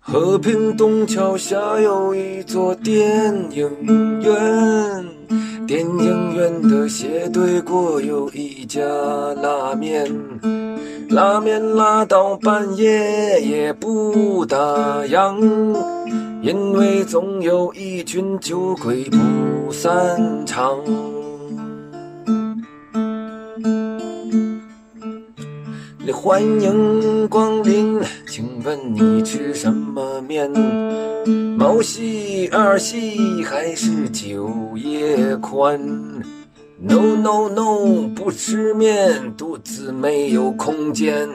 和平东桥下有一座电影院，电影院的斜对过有一家拉面，拉面拉到半夜也不打烊，因为总有一群酒鬼不散场。欢迎光临，请问你吃什么面？毛细、二细还是酒叶宽？No No No，不吃面，肚子没有空间。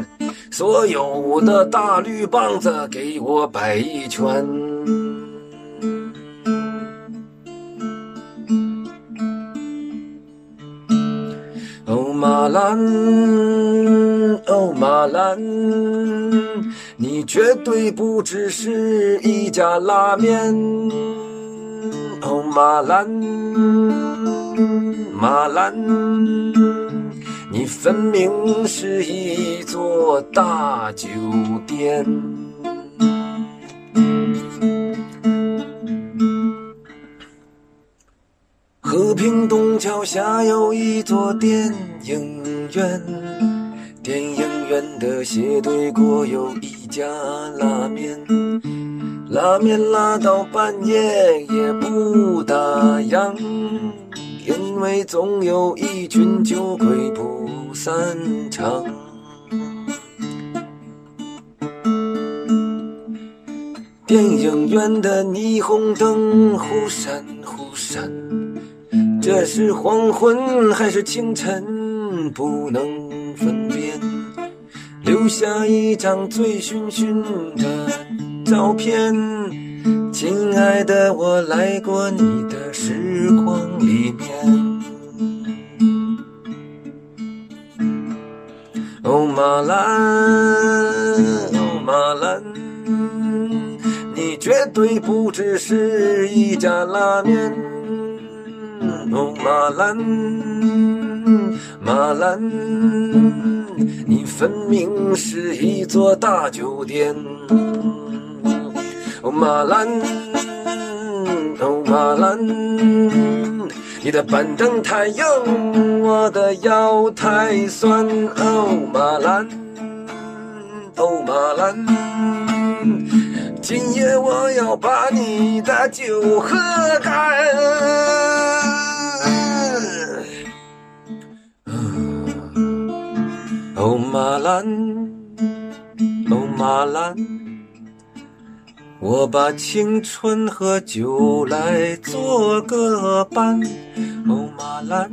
所有的大绿棒子给我摆一圈。哦，马兰，哦，马兰，你绝对不只是一家拉面。哦，马兰，马兰，你分明是一座大酒店。和平东桥下有一座电影院，电影院的斜对过有一家拉面，拉面拉到半夜也不打烊，因为总有一群酒鬼不散场。电影院的霓虹灯忽闪忽闪。这是黄昏还是清晨，不能分辨。留下一张醉醺醺的照片，亲爱的，我来过你的时光里面。哦，马兰，哦，马兰，你绝对不只是一家拉面。哦，马兰，马兰，你分明是一座大酒店。哦，马兰，哦，马兰，你的板凳太硬，我的腰太酸。哦，马兰，哦，马兰，今夜我要把你的酒喝干。哦，马兰，哦，马兰，我把青春和酒来做个伴。哦，马兰，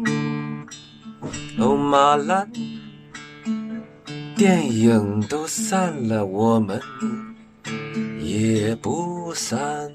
哦，马兰，电影都散了，我们也不散。